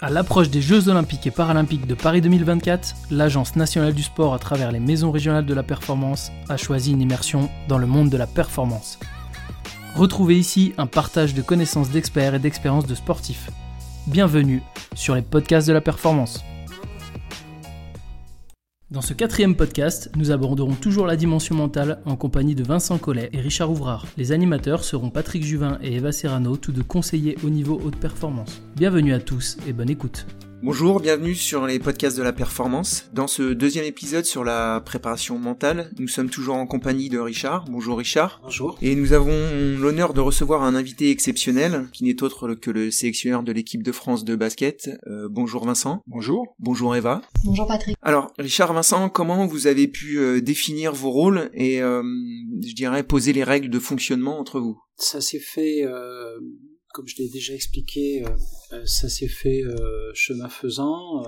À l'approche des Jeux Olympiques et Paralympiques de Paris 2024, l'Agence nationale du sport, à travers les maisons régionales de la performance, a choisi une immersion dans le monde de la performance. Retrouvez ici un partage de connaissances d'experts et d'expériences de sportifs. Bienvenue sur les podcasts de la performance. Dans ce quatrième podcast, nous aborderons toujours la dimension mentale en compagnie de Vincent Collet et Richard Ouvrard. Les animateurs seront Patrick Juvin et Eva Serrano, tous deux conseillers au niveau haute performance. Bienvenue à tous et bonne écoute. Bonjour, bienvenue sur les podcasts de la performance. Dans ce deuxième épisode sur la préparation mentale, nous sommes toujours en compagnie de Richard. Bonjour Richard. Bonjour. Et nous avons l'honneur de recevoir un invité exceptionnel qui n'est autre que le sélectionneur de l'équipe de France de basket. Euh, bonjour Vincent. Bonjour. Bonjour Eva. Bonjour Patrick. Alors Richard, Vincent, comment vous avez pu euh, définir vos rôles et euh, je dirais poser les règles de fonctionnement entre vous? Ça s'est fait comme je l'ai déjà expliqué, euh, euh, ça s'est fait euh, chemin faisant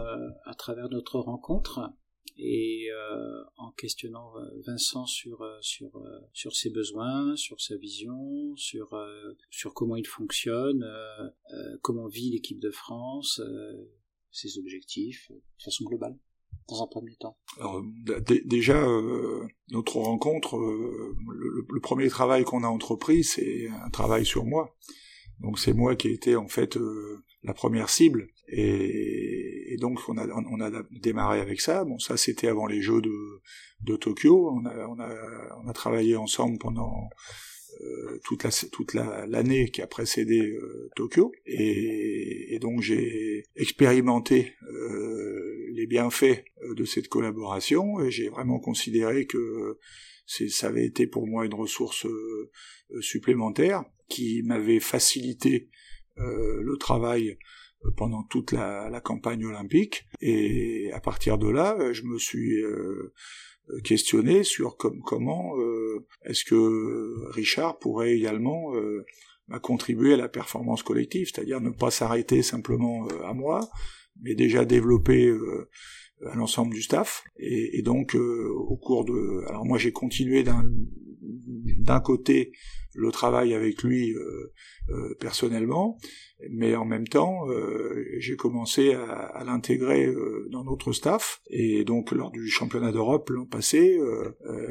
à travers notre rencontre et en questionnant Vincent sur sur sur ses besoins, sur sa vision, sur sur comment il fonctionne, comment vit l'équipe de France, ses objectifs de façon globale dans un premier temps. Alors, déjà, notre rencontre, le, premier travail qu'on a entrepris, c'est un travail sur moi. Donc c'est moi qui ai été en fait euh, la première cible et, et, donc on a on a démarré avec ça. Bon ça c'était avant les Jeux de de Tokyo. On a on a on a travaillé ensemble pendant euh, toute la toute l'année qui a précédé euh, Tokyo et, et donc j'ai expérimenté les bienfaits de cette collaboration et j'ai vraiment considéré que ça avait été pour moi une ressource supplémentaire qui m'avait facilité euh, le travail euh, pendant toute la, campagne olympique. Et à partir de là, euh, je me suis questionné sur comment est-ce que Richard pourrait également contribuer à la performance collective, c'est-à-dire ne pas s'arrêter simplement à moi, mais déjà développer à l'ensemble du staff. Et donc, au cours de... Alors moi, j'ai continué d'un côté le travail avec lui euh, euh, personnellement, mais en même temps, euh, j'ai commencé à, à l'intégrer dans notre staff. Et donc, lors du championnat d'Europe l'an passé,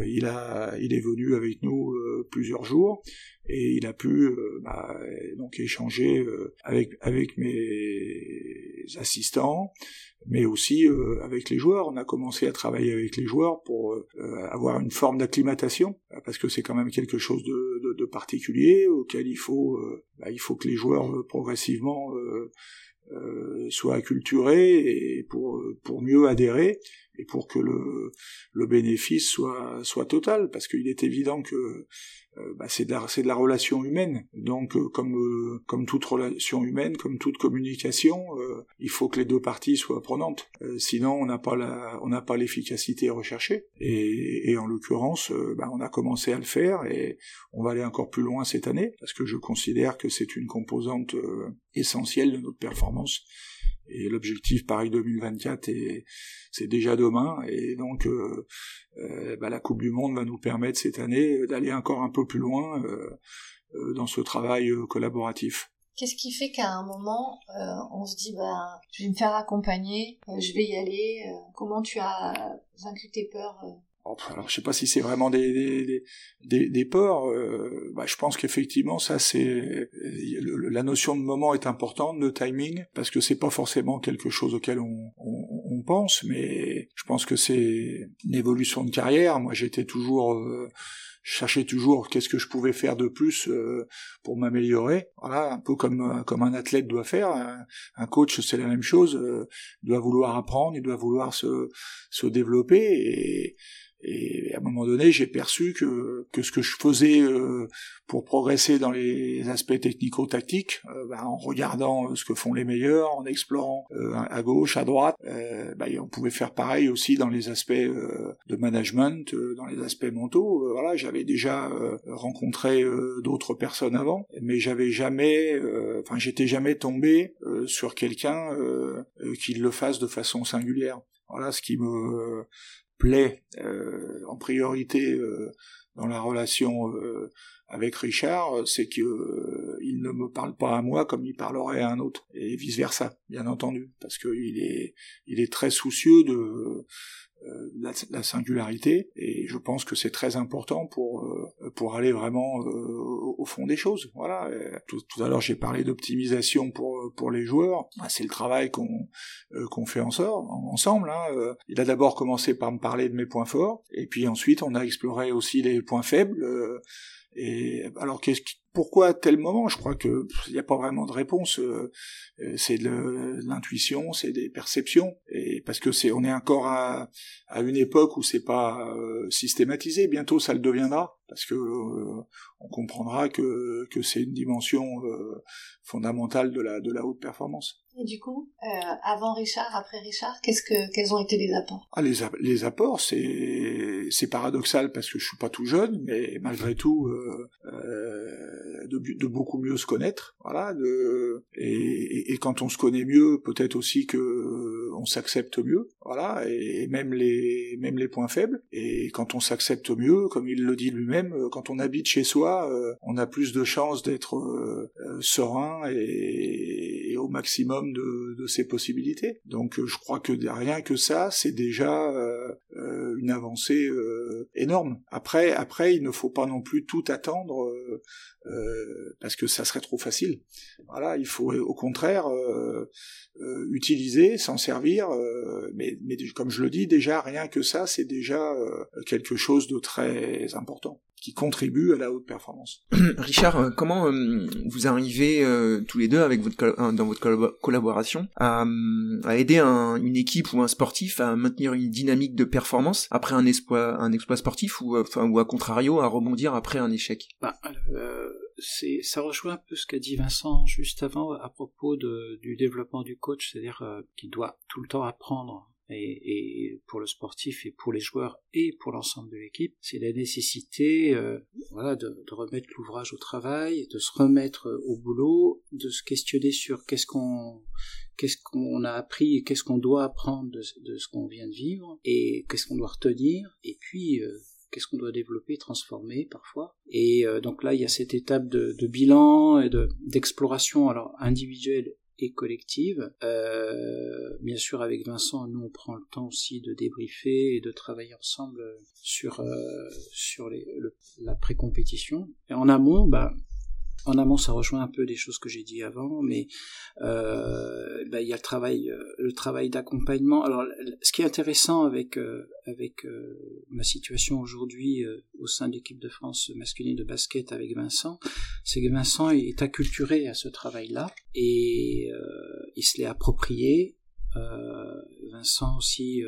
il a, il est venu avec nous plusieurs jours et il a pu bah, donc échanger avec avec mes assistants mais aussi euh, avec les joueurs. On a commencé à travailler avec les joueurs pour euh, avoir une forme d'acclimatation, parce que c'est quand même quelque chose de, de, de particulier auquel il faut, euh, bah, il faut que les joueurs progressivement soient acculturés et pour pour mieux adhérer et pour que le, bénéfice soit total, parce qu'il est évident que euh, bah, c'est de la relation humaine. Donc euh, comme euh, comme toute relation humaine, comme toute communication, il faut que les deux parties soient prenantes. sinon on n'a pas la on n'a pas l'efficacité recherchée. Et, et en l'occurrence, bah, on a commencé à le faire et on va aller encore plus loin cette année parce que je considère que c'est une composante essentielle de notre performance et l'objectif Paris 2024 est c'est déjà demain et donc euh, euh, bah, la Coupe du Monde va nous permettre cette année d'aller encore un peu plus loin euh, dans ce travail collaboratif. Qu'est-ce qui fait qu'à un moment on se dit bah je vais me faire accompagner, je vais y aller. comment tu as vaincu tes peurs alors je sais pas si c'est vraiment des des, des, des peurs. Euh, bah, je pense qu'effectivement ça c'est la notion de moment est importante, de timing, parce que c'est pas forcément quelque chose auquel on, on, on pense, mais je pense que c'est une évolution de carrière. Moi j'étais toujours euh, je cherchais toujours qu'est-ce que je pouvais faire de plus euh, pour m'améliorer. Voilà, un peu comme comme un athlète doit faire. Un, coach, c'est la même chose. il doit vouloir apprendre, il doit vouloir se se développer et et à un moment donné, j'ai perçu que, ce que je faisais euh, pour progresser dans les aspects technico-tactiques, euh, bah, en regardant euh, ce que font les meilleurs, en explorant à gauche, à droite, bah, on pouvait faire pareil aussi dans les aspects de management, dans les aspects mentaux. voilà, j'avais déjà rencontré d'autres personnes avant, mais j'avais jamais, enfin, j'étais jamais tombé sur quelqu'un qui le fasse de façon singulière. Voilà ce qui me plaît euh, en priorité euh, dans la relation euh, avec Richard, c'est que il il ne me parle pas à moi comme il parlerait à un autre, et vice versa, bien entendu, parce qu'il est, il est très soucieux de euh, la, la, singularité et je pense que c'est très important pour euh, pour aller vraiment euh, au fond des choses voilà tout, tout à l'heure j'ai parlé d'optimisation pour pour les joueurs bah, c'est le travail qu'on qu'on fait ensemble ensemble hein. il a d'abord commencé par me parler de mes points forts et puis ensuite on a exploré aussi les points faibles et alors qu'est-ce qui pourquoi à tel moment? Je crois que il n'y a pas vraiment de réponse. Euh, euh, c'est de l'intuition, c'est des perceptions, et parce que c'est, on est encore à, à une époque où c'est pas euh, systématisé. Bientôt, ça le deviendra, parce que on comprendra que que c'est une dimension fondamentale de la de la haute performance. Et du coup, avant Richard, après Richard, qu'est-ce que quels ont été les apports? Ah, les, apports, c'est c'est paradoxal parce que je suis pas tout jeune, mais malgré tout. Euh, de, de, beaucoup mieux se connaître, voilà, et, quand on se connaît mieux, peut-être aussi que euh, on s'accepte mieux, voilà, et, même les même les points faibles. Et quand on s'accepte mieux, comme il le dit lui-même, euh, quand on habite chez soi, euh, on a plus de chances d'être serein et, au maximum de, ses possibilités. Donc je crois que rien que ça, c'est déjà une avancée énorme. Après, après, il ne faut pas non plus tout attendre euh, parce que ça serait trop facile. Voilà, il faut au contraire euh, euh, utiliser, s'en servir, mais comme je le dis, déjà rien que ça, c'est déjà quelque chose de très important qui contribue à la haute performance. Richard, comment vous arrivez tous les deux avec votre dans votre collaboration à, à aider une équipe ou un sportif à maintenir une dynamique de performance après un exploit, un exploit sportif ou, enfin, ou à contrario à rebondir après un échec? Bah, c'est ça rejoint un peu ce qu'a dit Vincent juste avant à propos de, du développement du coach, c'est-à-dire euh, qu'il doit tout le temps apprendre. Et, et, pour le sportif et pour les joueurs et pour l'ensemble de l'équipe, c'est la nécessité euh, voilà, de, de remettre l'ouvrage au travail, de se remettre au boulot, de se questionner sur qu'est-ce qu'on qu'est-ce qu'on a appris et qu'est-ce qu'on doit apprendre de, de ce qu'on vient de vivre et qu'est-ce qu'on doit retenir et puis euh, qu'est-ce qu'on doit développer, transformer parfois. Et euh, donc là, il y a cette étape de, de bilan et d'exploration, alors individuelle et collective. Euh, bien sûr, avec Vincent, nous on prend le temps aussi de débriefer et de travailler ensemble sur euh, sur les, la pré-compétition. Et en amont, bah, en amont, ça rejoint un peu les choses que j'ai dit avant, mais euh, bah, il y a le travail, euh, le travail d'accompagnement. Alors, ce qui est intéressant avec euh, ma situation aujourd'hui au sein de l'équipe de France masculine de basket avec Vincent, c'est que Vincent est acculturé à ce travail-là et il se l'est approprié. Vincent aussi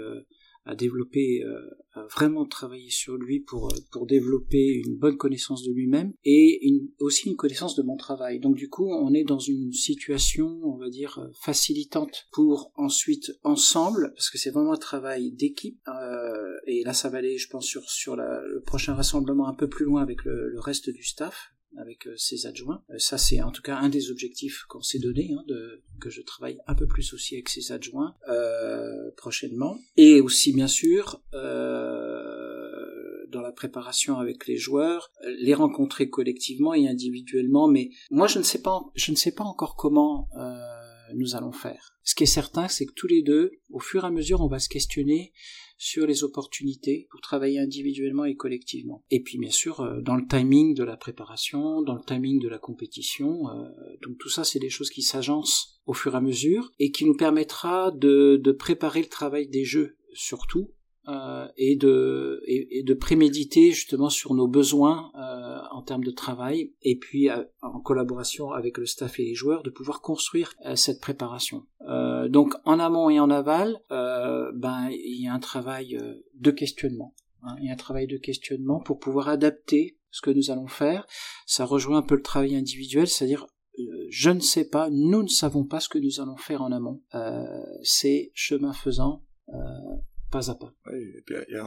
à développer, euh, à vraiment travailler sur lui pour euh, pour développer une bonne connaissance de lui-même et une, aussi une connaissance de mon travail. Donc du coup, on est dans une situation, on va dire, euh, facilitante pour ensuite ensemble, parce que c'est vraiment un travail d'équipe. Euh, et là, ça va aller, je pense, sur sur la, le prochain rassemblement un peu plus loin avec le, le reste du staff avec euh, ses adjoints. Euh, ça, c'est en tout cas un des objectifs qu'on s'est donné, hein, de, que je travaille un peu plus aussi avec ses adjoints euh, prochainement. Et aussi, bien sûr, euh, dans la préparation avec les joueurs, les rencontrer collectivement et individuellement. Mais moi, je ne sais pas, je ne sais pas encore comment euh, nous allons faire. Ce qui est certain, c'est que tous les deux, au fur et à mesure, on va se questionner sur les opportunités pour travailler individuellement et collectivement. Et puis bien sûr euh, dans le timing de la préparation, dans le timing de la compétition. Euh, donc tout ça c'est des choses qui s'agencent au fur et à mesure et qui nous permettra de, de préparer le travail des jeux surtout euh, et de préméditer justement sur nos besoins euh, en termes de travail et puis euh, en collaboration avec le staff et les joueurs de pouvoir construire cette préparation. Donc en amont et en aval, ben il y a un travail de questionnement. Hein, il y a un travail de questionnement pour pouvoir adapter ce que nous allons faire. Ça rejoint un peu le travail individuel, c'est-à-dire je ne sais pas, nous ne savons pas ce que nous allons faire en amont. c'est chemin faisant, pas à pas.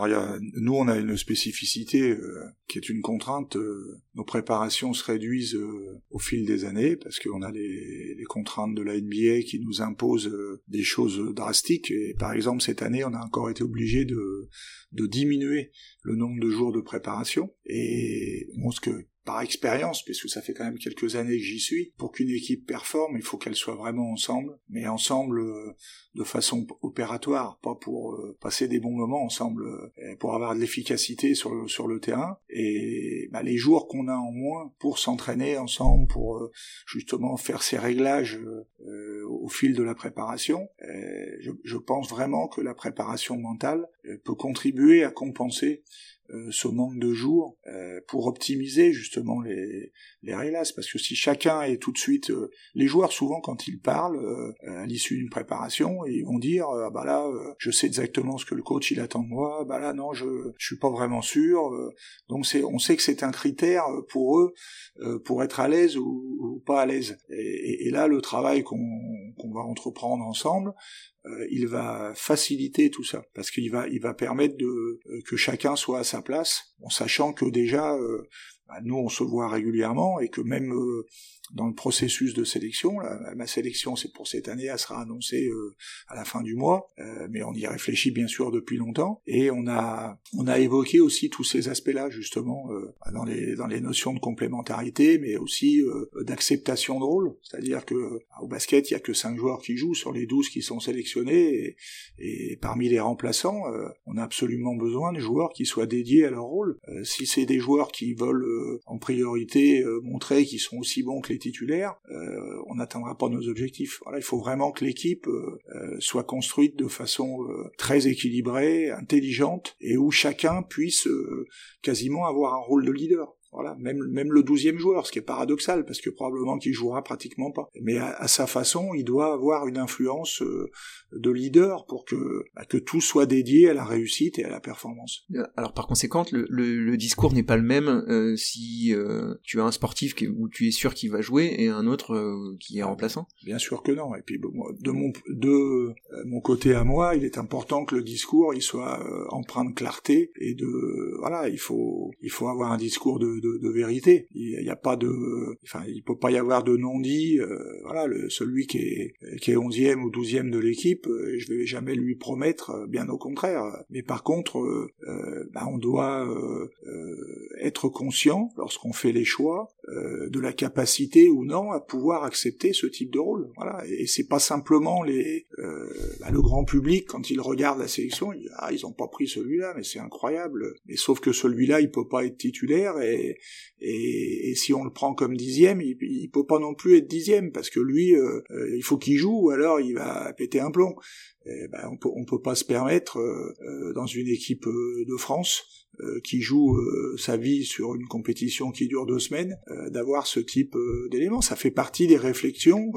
alors, nous, on a une spécificité euh, qui est une contrainte. Euh, nos préparations se réduisent euh, au fil des années parce qu'on a les, les, contraintes de la NBA qui nous imposent des choses drastiques. Et par exemple, cette année, on a encore été obligé de, de diminuer le nombre de jours de préparation. Et bon, ce que par expérience, puisque ça fait quand même quelques années que j'y suis, pour qu'une équipe performe, il faut qu'elle soit vraiment ensemble, mais ensemble euh, de façon opératoire, pas pour euh, passer des bons moments ensemble, euh, pour avoir de l'efficacité sur le, sur le terrain. Et bah, les jours qu'on a en moins pour s'entraîner ensemble, pour justement faire ces réglages au fil de la préparation, je, je pense vraiment que la préparation mentale peut contribuer à compenser euh, ce manque de jours euh, pour optimiser justement les, les réglages parce que si chacun est tout de suite euh, les joueurs souvent quand ils parlent à l'issue d'une préparation ils vont dire ah bah là je sais exactement ce que le coach il attend de moi. Bah là non je je suis pas vraiment sûr. Donc c'est on sait que c'est un critère pour eux pour être à l'aise ou, pas à l'aise. Et, et, là le travail qu'on qu'on va entreprendre ensemble euh, il va faciliter tout ça. Parce qu'il va il va permettre de euh, que chacun soit à sa place en sachant que déjà euh, bah, nous on se voit régulièrement et que même dans le processus de sélection. ma sélection, c'est pour cette année, elle sera annoncée euh, à la fin du mois, euh, mais on y réfléchit bien sûr depuis longtemps. Et on a on a évoqué aussi tous ces aspects-là justement euh, dans les dans les notions de complémentarité, mais aussi d'acceptation de rôle. C'est-à-dire que au basket, il y a que cinq joueurs qui jouent sur les 12 qui sont sélectionnés, et, et parmi les remplaçants, on a absolument besoin de joueurs qui soient dédiés à leur rôle. si c'est des joueurs qui veulent en priorité montrer qu'ils sont aussi bons que les titulaires, euh, on n'atteindra pas nos objectifs. Il faut vraiment que l'équipe euh, euh, soit construite de façon très équilibrée, intelligente, et où chacun puisse quasiment avoir un rôle de leader. Voilà, même même le douzième joueur, ce qui est paradoxal parce que probablement qu'il jouera pratiquement pas. Mais à, sa façon, il doit avoir une influence euh, de leader pour que bah, que tout soit dédié à la réussite et à la performance. Euh, alors par conséquent, le, le, discours n'est pas le même euh, si tu as un sportif où tu es sûr qu'il va jouer et un autre qui est remplaçant. Bien sûr que non. Et puis de mon de mon côté à moi, il est important que le discours il soit empreint de clarté et de voilà, il faut il faut avoir un discours de de, vérité. Il n'y a pas de, enfin, il peut pas y avoir de non-dit. Euh, voilà, le, celui qui est qui est onzième ou douzième de l'équipe, euh, je vais jamais lui promettre, euh, bien au contraire. Mais par contre, bah, on doit être conscient lorsqu'on fait les choix de la capacité ou non à pouvoir accepter ce type de rôle. Voilà, et c'est pas simplement les bah, le grand public quand il regarde la sélection, il dit, ah ils ont pas pris celui-là, mais c'est incroyable. Mais sauf que celui-là, il peut pas être titulaire et et, si on le prend comme dixième, il, peut pas non plus être dixième parce que lui, euh, euh, il faut qu'il joue ou alors il va péter un plomb. ben, on peut, on peut pas se permettre euh, dans une équipe de France qui joue sa vie sur une compétition qui dure deux semaines, d'avoir ce type d'éléments. Ça fait partie des réflexions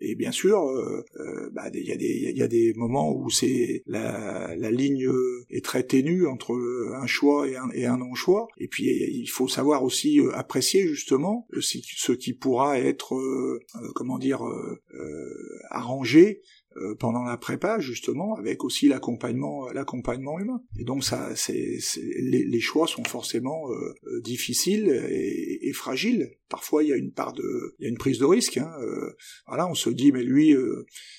et bien sûr, euh, euh, bah, il y, a des, y a des moments où c'est la, la ligne est très ténue entre un choix et un, et un non-choix. Et puis il faut savoir aussi euh, apprécier justement ce qui pourra être, comment dire, arrangé euh, pendant la prépa justement avec aussi l'accompagnement l'accompagnement humain. Et donc ça c'est les, les, choix sont forcément euh, euh, difficiles et, et, fragiles. Parfois il y a une part de il y a une prise de risque hein. voilà on se dit mais lui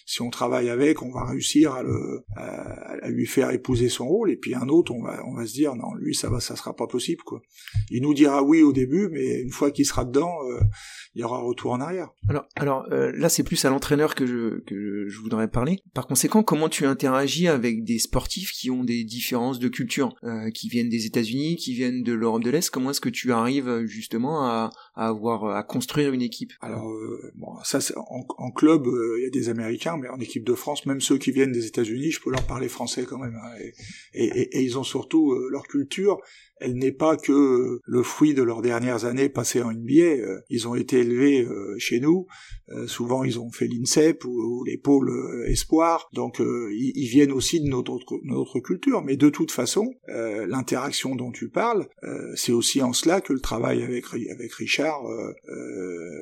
si on travaille avec on va réussir à le à, lui faire épouser son rôle et puis un autre on va on va se dire non lui ça va ça sera pas possible quoi. Il nous dira oui au début mais une fois qu'il sera dedans il y aura un retour en arrière. Alors alors là c'est plus à l'entraîneur que je que je voudrais parler. Par conséquent, comment tu interagis avec des sportifs qui ont des différences de culture, euh, qui viennent des États-Unis, qui viennent de l'Europe de l'Est? Comment est-ce que tu arrives justement à, avoir à construire une équipe? Alors, euh, ça, en, club, euh, il y a des Américains, mais en équipe de France, même ceux qui viennent des États-Unis, je peux leur parler français quand même. Hein, et, et, ils ont surtout leur culture elle n'est pas que le fruit de leurs dernières années passées en NBA. Euh, ils ont été élevés euh, chez nous. Euh, souvent, ils ont fait l'INSEP ou, les pôles espoir. Donc, ils, viennent aussi de notre, culture. Mais de toute façon, l'interaction dont tu parles, c'est aussi en cela que le travail avec, avec Richard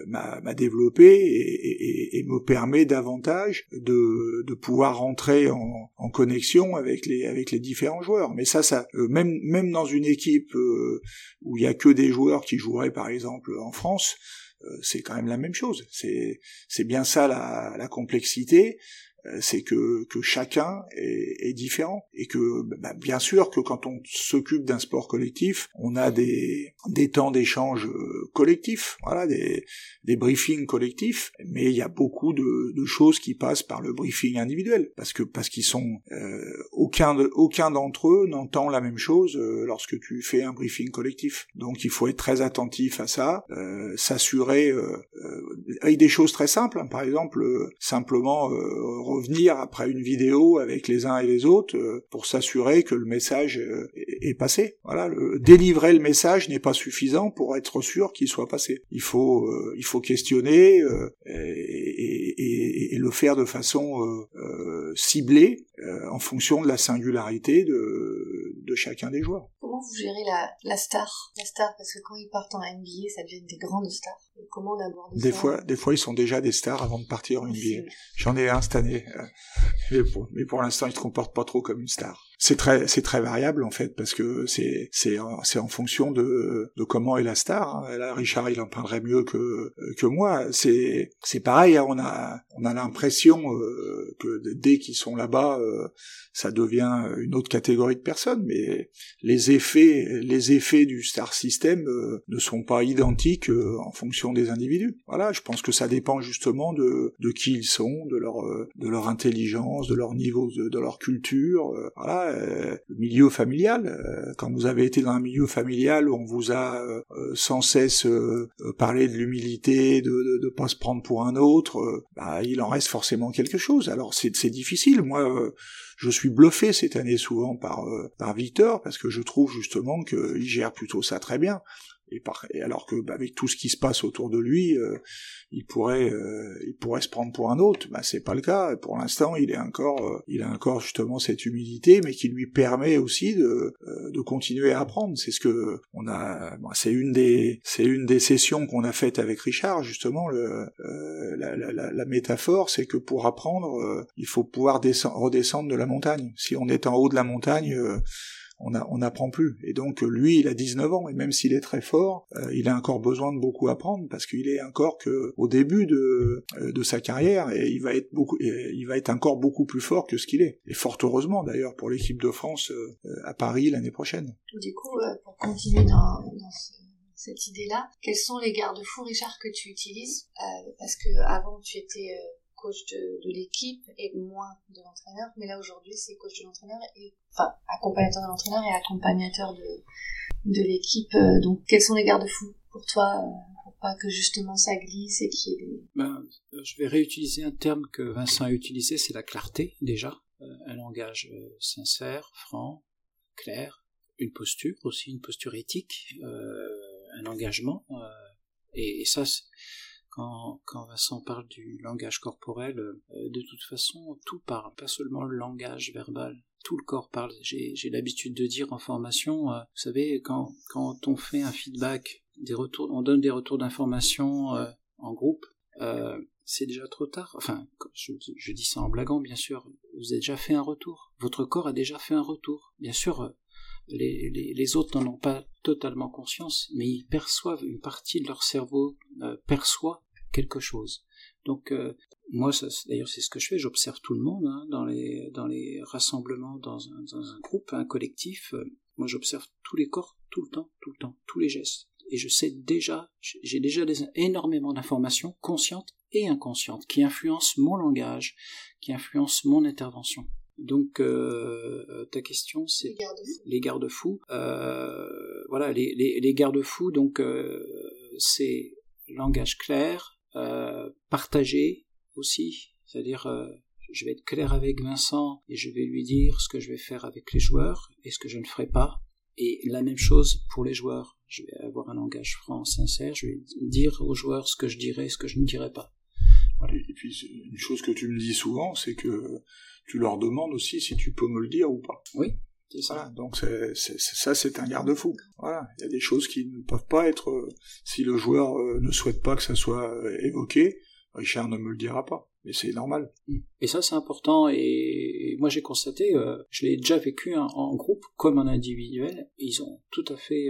m'a développé et, me permet davantage de, de pouvoir rentrer en, en, connexion avec les, avec les différents joueurs. Mais ça, ça même, même dans une équipe euh, où il y a que des joueurs qui joueraient par exemple en France, euh, c'est quand même la même chose. C'est c'est bien ça la, complexité. C'est que, que chacun est, est différent et que bah, bien sûr que quand on s'occupe d'un sport collectif, on a des, des temps d'échange collectifs, voilà, des, des briefings collectifs, mais il y a beaucoup de, de choses qui passent par le briefing individuel parce que parce qu'ils sont euh, aucun aucun d'entre eux n'entend la même chose euh, lorsque tu fais un briefing collectif. Donc il faut être très attentif à ça, euh, s'assurer euh, avec des choses très simples, hein. par exemple simplement revenir après une vidéo avec les uns et les autres pour s'assurer que le message est passé. Voilà, délivrer le message n'est pas suffisant pour être sûr qu'il soit passé. Il faut il faut questionner et, le faire de façon ciblée en fonction de la singularité de, chacun des joueurs. Comment vous gérez la star? La star, parce que quand ils partent en NBA, ça devient des grandes stars. Comment on aborde des Fois, des fois, ils sont déjà des stars avant de partir en NBA. J'en ai un cette année. Mais pour, mais pour l'instant, ils se comportent pas trop comme une star c'est très c'est très variable en fait parce que c'est c'est c'est en fonction de de comment est la star. Hein. Là, Richard il en parlerait mieux que que moi. C'est c'est pareil. Hein. On a on a l'impression euh, que dès qu'ils sont là-bas, euh, ça devient une autre catégorie de personnes. Mais les effets les effets du star system euh, ne sont pas identiques en fonction des individus. Voilà, je pense que ça dépend justement de de qui ils sont, de leur de leur intelligence, de leur niveau de, de leur culture. voilà euh, milieu familial. Euh, quand vous avez été dans un milieu familial où on vous a euh, sans cesse parlé de l'humilité, de ne pas se prendre pour un autre, bah, il en reste forcément quelque chose. Alors c'est difficile. Moi, je suis bluffé cette année souvent par, par Victor parce que je trouve justement qu'il gère plutôt ça très bien. Et, alors que bah, avec tout ce qui se passe autour de lui, euh, il pourrait, euh, il pourrait se prendre pour un autre. Bah c'est pas le cas. Pour l'instant, il est encore, euh, il a encore justement cette humilité, mais qui lui permet aussi de, de continuer à apprendre. C'est ce que on a. Bah, c'est une des, c'est une des sessions qu'on a faites avec Richard justement. Le, la, la, la, métaphore, c'est que pour apprendre, il faut pouvoir redescendre de la montagne. Si on est en haut de la montagne on n'apprend plus. Et donc lui, il a 19 ans, et même s'il est très fort, euh, il a encore besoin de beaucoup apprendre parce qu'il est encore que au début de, euh, sa carrière et il va être beaucoup, il va être encore beaucoup plus fort que ce qu'il est. Et fort heureusement d'ailleurs pour l'équipe de France euh, à Paris l'année prochaine. Du coup, pour continuer dans, cette idée-là, quels sont les garde-fous, Richard, que tu utilises? Parce que avant, tu étais coach de, l'équipe et moins de l'entraîneur. Mais là, aujourd'hui, c'est coach de l'entraîneur et, enfin, accompagnateur de l'entraîneur et accompagnateur de, de l'équipe. Euh, donc, quels sont les garde-fous pour toi, euh, pour pas que justement ça glisse et qu'il y ait des... Ben, je vais réutiliser un terme que Vincent a utilisé, c'est la clarté, déjà. Euh, un langage sincère, franc, clair. Une posture aussi, une posture éthique, un engagement. et, et ça, quand, quand Vincent parle du langage corporel, euh, de toute façon, tout parle, pas seulement le langage verbal. Tout le corps parle. J'ai l'habitude de dire en formation, euh, vous savez, quand, on fait un feedback, des retours, on donne des retours d'information euh, en groupe, c'est déjà trop tard. Enfin, je, dis ça en blaguant, bien sûr. Vous avez déjà fait un retour. Votre corps a déjà fait un retour. Bien sûr, les, autres n'en ont pas totalement conscience, mais ils perçoivent, une partie de leur cerveau perçoit quelque chose. Donc euh, moi, d'ailleurs, c'est ce que je fais. J'observe tout le monde hein, dans les dans les rassemblements, dans un, dans un groupe, un collectif. Euh, moi, j'observe tous les corps, tout le temps, tout le temps, tous les gestes. Et je sais déjà, j'ai déjà des, énormément d'informations conscientes et inconscientes qui influencent mon langage, qui influencent mon intervention. Donc euh, ta question c'est les garde-fous. voilà les, les, les garde-fous donc c'est langage clair, euh, partagé aussi, c'est-à-dire euh, je vais être clair avec Vincent et je vais lui dire ce que je vais faire avec les joueurs et ce que je ne ferai pas. Et la même chose pour les joueurs. Je vais avoir un langage franc, sincère. Je vais dire aux joueurs ce que je dirai, ce que je ne dirai pas. Voilà. Et puis une chose que tu me dis souvent, c'est que tu leur demandes aussi si tu peux me le dire ou pas. Oui. Ça. donc ça, c'est un garde-fou. Voilà, il y a des choses qui ne peuvent pas être. Euh, si le joueur euh, ne souhaite pas que ça soit euh, évoqué, Richard ne me le dira pas. Mais c'est normal. Mm. Et ça, c'est important. Et moi, j'ai constaté, je l'ai déjà vécu en groupe comme en individuel. Ils ont tout à fait,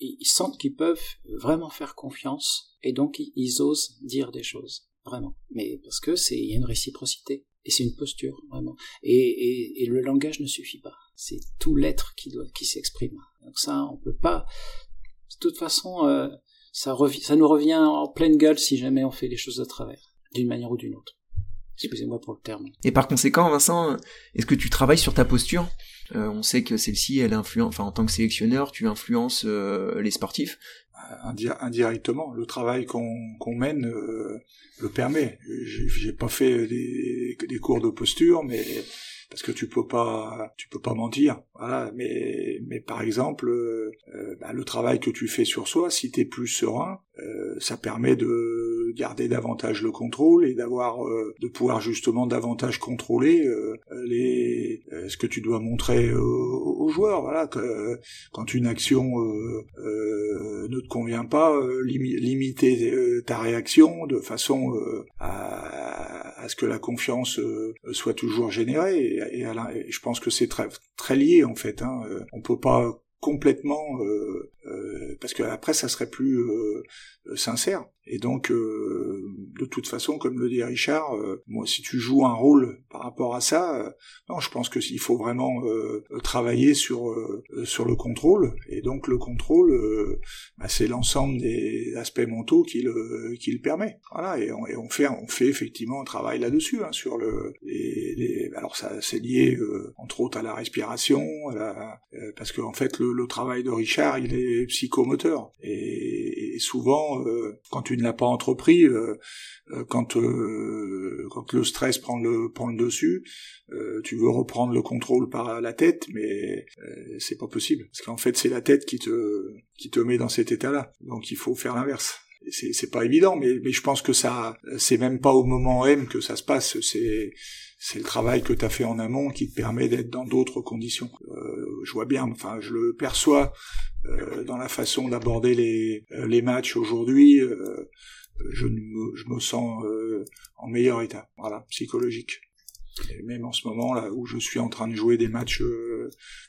ils sentent qu'ils peuvent vraiment faire confiance, et donc ils osent dire des choses vraiment. Mais parce que c'est il y a une réciprocité. Et c'est une posture, vraiment. Et, le langage ne suffit pas. C'est tout l'être qui doit, qui s'exprime. Donc ça, on peut pas. De toute façon, euh, ça, ça nous revient en pleine gueule si jamais on fait les choses à travers, d'une manière ou d'une autre. Excusez-moi pour le terme. Et par conséquent, Vincent, est-ce que tu travailles sur ta posture? Euh, On sait que celle-ci, elle influence, enfin en tant que sélectionneur, tu influences euh, les sportifs. Indirectement, le travail qu'on mène euh, le permet. J'ai pas fait des, des cours de posture, mais parce que tu peux pas tu peux pas mentir voilà. Mais mais par exemple euh, bah, le travail que tu fais sur soi si tu es plus serein euh, ça permet de garder davantage le contrôle et d'avoir euh, de pouvoir justement davantage contrôler les ce que tu dois montrer aux, joueurs voilà. Que quand une action ne te convient pas limiter ta réaction de façon à, à ce que la confiance soit toujours générée et, je pense que c'est très très lié en fait. Hein. Euh, on peut pas complètement euh, euh, parce que après ça serait plus sincère et donc, euh, de toute façon, comme le dit Richard, euh, moi, si tu joues un rôle par rapport à ça, euh, non, je pense qu'il faut vraiment travailler sur sur le contrôle. Et donc, le contrôle, bah, c'est l'ensemble des aspects mentaux qui le qui le permet. Voilà, et on, et on fait on fait effectivement un travail là-dessus hein, sur le les, les, alors ça c'est lié entre autres à la respiration, à la, parce qu'en en fait le, le, travail de Richard il est psychomoteur et, et souvent quand tu ne l'as pas entrepris, euh, euh, quand euh, quand le stress prend le prend le dessus, tu veux reprendre le contrôle par la tête, mais c'est pas possible parce qu'en fait c'est la tête qui te qui te met dans cet état-là. Donc il faut faire l'inverse c'est pas évident mais je pense que ça c'est même pas au moment M que ça se passe c'est le travail que tu as fait en amont qui te permet d'être dans d'autres conditions. je vois bien, enfin je le perçois euh, dans la façon d'aborder les, euh, matchs aujourd'hui, euh, je, me, je me sens en meilleur état, voilà, psychologique. Et même en ce moment là où je suis en train de jouer des matchs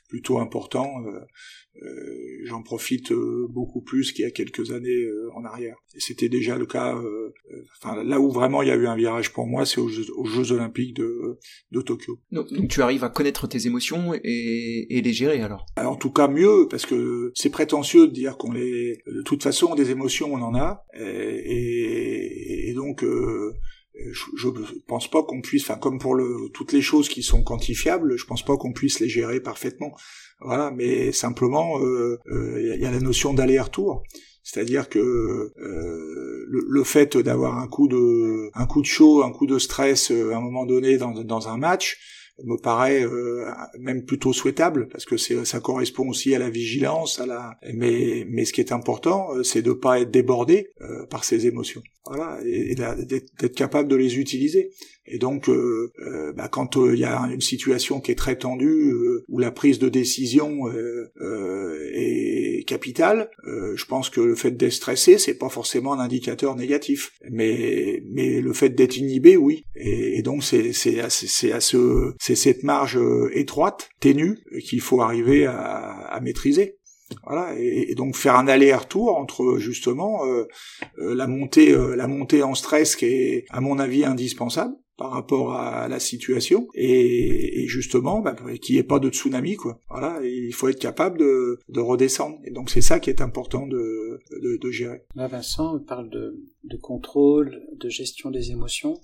plutôt importants, euh, j'en profite euh, beaucoup plus qu'il y a quelques années euh, en arrière. Et c'était déjà le cas. Enfin, là où vraiment il y a eu un virage pour moi, c'est aux, Jeux, Olympiques de, de Tokyo. Donc, tu arrives à connaître tes émotions et, et les gérer alors? alors. En tout cas mieux, parce que c'est prétentieux de dire qu'on les. De toute façon, des émotions, on en a, et, et donc. Euh, je, je pense pas qu'on puisse, enfin comme pour le, toutes les choses qui sont quantifiables, je pense pas qu'on puisse les gérer parfaitement. Voilà, mais simplement, il euh, euh, y a la notion d'aller-retour. C'est-à-dire que euh, le, fait d'avoir un coup de un coup de chaud, un coup de stress à un moment donné dans, dans un match me paraît même plutôt souhaitable parce que ça correspond aussi à la vigilance, à la mais mais ce qui est important, c'est de pas être débordé par ces émotions. Voilà, et d'être capable de les utiliser. Et donc, euh, euh, bah, quand il euh, y a une situation qui est très tendue, où la prise de décision est capitale, je pense que le fait d'être stressé, c'est pas forcément un indicateur négatif, mais mais le fait d'être inhibé, oui. Et, donc c'est à, à ce c'est cette marge étroite, ténue, qu'il faut arriver à, à maîtriser. Voilà, et, donc faire un aller-retour entre justement la montée, la montée en stress qui est à mon avis indispensable, par rapport à la situation et, justement bah, qu'il n'y ait pas de tsunami quoi. Voilà, il faut être capable de, de redescendre et donc c'est ça qui est important de, gérer. Là Vincent parle de, contrôle, de gestion des émotions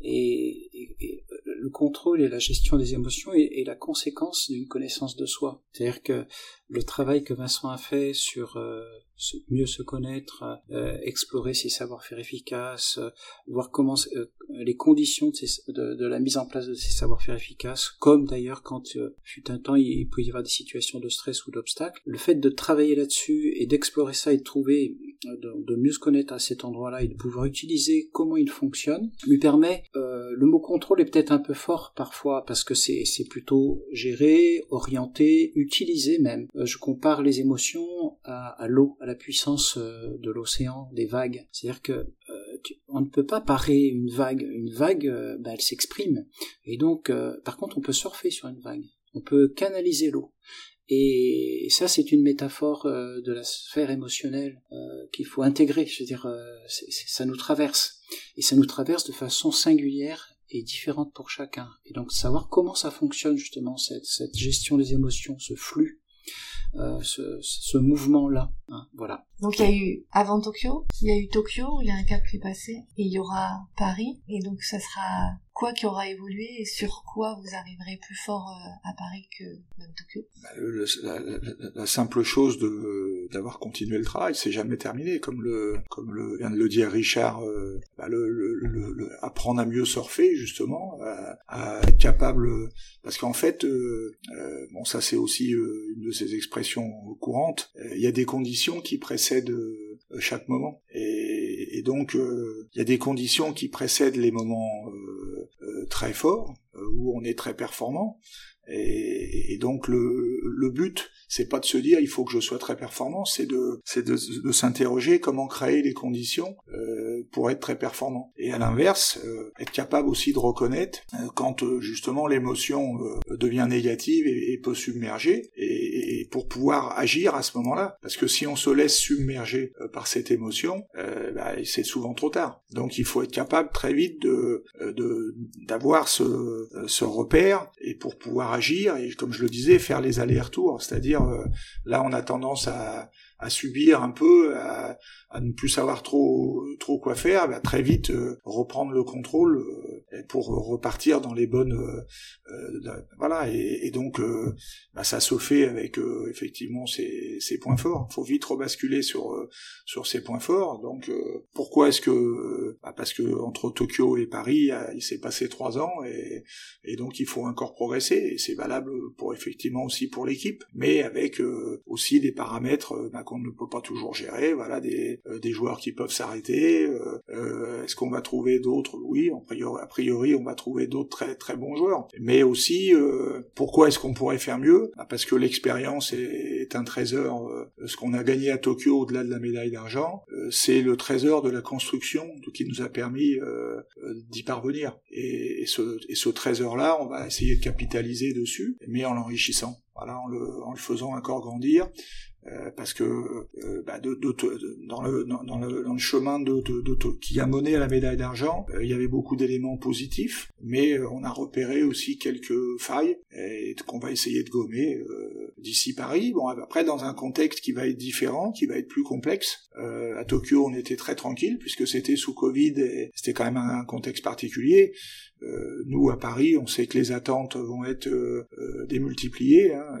et, et, le contrôle et la gestion des émotions est, la conséquence d'une connaissance de soi. C'est-à-dire que le travail que Vincent a fait sur euh, mieux se connaître, euh, explorer ses savoir-faire efficaces, euh, voir comment les conditions de, la mise en place de ces savoir-faire efficaces, comme d'ailleurs quand fut un temps il, peut y avoir des situations de stress ou d'obstacles. Le fait de travailler là-dessus et d'explorer ça et de trouver, de, mieux se connaître à cet endroit-là et de pouvoir utiliser comment il fonctionne, lui permet, le mot contrôle est peut-être un peu fort parfois parce que c'est plutôt géré, orienté, utilisé même. Euh, je compare les émotions à, l'eau, à la puissance euh, de l'océan, des vagues. C'est-à-dire que euh, on ne peut pas parer une vague. Une vague, bah, elle s'exprime. Et donc, par contre, on peut surfer sur une vague. On peut canaliser l'eau. Et ça, c'est une métaphore de la sphère émotionnelle qu'il faut intégrer. Je veux dire, ça nous traverse. Et ça nous traverse de façon singulière est différente pour chacun. Et donc savoir comment ça fonctionne justement, cette, cette gestion des émotions, ce flux, euh, ce, ce mouvement-là. Hein, voilà. Donc il y a eu avant Tokyo, il y a eu Tokyo où il y a un cap qui est passé, et il y aura Paris, et donc ça sera quoi qui aura évolué et sur quoi vous arriverez plus fort euh, à Paris que même Tokyo? Bah, le, la, la, la, simple chose de d'avoir continué le travail, c'est jamais terminé, comme le comme le vient de le dire Richard, euh, bah, le, le, apprendre à mieux surfer justement, à, à être capable, parce qu'en fait, euh, euh bon ça c'est aussi une de ces expressions courantes, il y a des conditions qui précèdent chaque moment et, donc il y a des conditions qui précèdent les moments très fort, euh, où on est très performant. Et, donc le, but, c'est pas de se dire il faut que je sois très performant, c'est de c'est de, s'interroger comment créer les conditions euh, pour être très performant. Et à l'inverse, euh, être capable aussi de reconnaître euh, quand euh, justement l'émotion devient négative et, et peut submerger, et, et, pour pouvoir agir à ce moment-là. Parce que si on se laisse submerger par cette émotion, bah, c'est souvent trop tard. Donc il faut être capable très vite de d'avoir ce, ce repère et pour pouvoir agir et comme je le disais faire les allers-retours, c'est-à-dire euh, là on a tendance à, à subir un peu, à, ne plus savoir trop trop quoi faire, bah, très vite euh, reprendre le contrôle euh, pour repartir dans les bonnes euh, voilà et, donc bah, ça se fait avec effectivement ces points forts. Il faut vite rebasculer sur sur ces points forts. Donc pourquoi est-ce que bah, parce que entre Tokyo et Paris il s'est passé trois ans et, donc il faut encore progresser et c'est valable pour effectivement aussi pour l'équipe, mais avec aussi des paramètres qu'on ne peut pas toujours gérer. Voilà des euh, des joueurs qui peuvent s'arrêter. Euh, euh, est-ce qu'on va trouver d'autres? Oui, a priori, on va trouver d'autres très très bons joueurs. Mais aussi, pourquoi est-ce qu'on pourrait faire mieux? Bah, Parce que l'expérience est, un trésor. ce qu'on a gagné à Tokyo, au-delà de la médaille d'argent, c'est le trésor de la construction qui nous a permis d'y parvenir. Et, et ce, et ce trésor-là, on va essayer de capitaliser dessus, mais en l'enrichissant. Voilà, en le, en le faisant encore grandir. Euh, parce que euh, bah, de, de, dans, le, dans, le, chemin qui a mené à la médaille d'argent, euh, il y avait beaucoup d'éléments positifs, mais on a repéré aussi quelques failles et qu'on va essayer de gommer d'ici Paris. Bon, après dans un contexte qui va être différent, qui va être plus complexe. à Tokyo, on était très tranquille puisque c'était sous Covid et c'était quand même un contexte particulier. Euh, nous à Paris, on sait que les attentes vont être euh, euh, démultipliées, hein,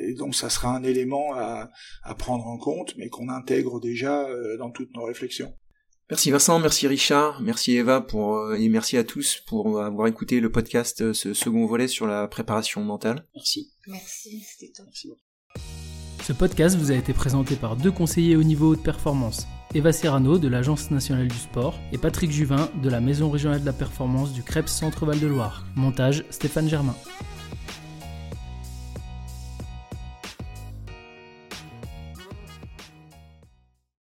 et donc ça sera un élément à, à prendre en compte, mais qu'on intègre déjà dans toutes nos réflexions. Merci Vincent, merci Richard, merci Eva pour et merci à tous pour avoir écouté le podcast, ce second volet sur la préparation mentale. Merci. Merci, c'était top. Merci ce podcast vous a été présenté par deux conseillers au niveau de performance, Eva Serrano de l'Agence nationale du sport et Patrick Juvin de la Maison régionale de la performance du CREPS Centre-Val de Loire. Montage Stéphane Germain.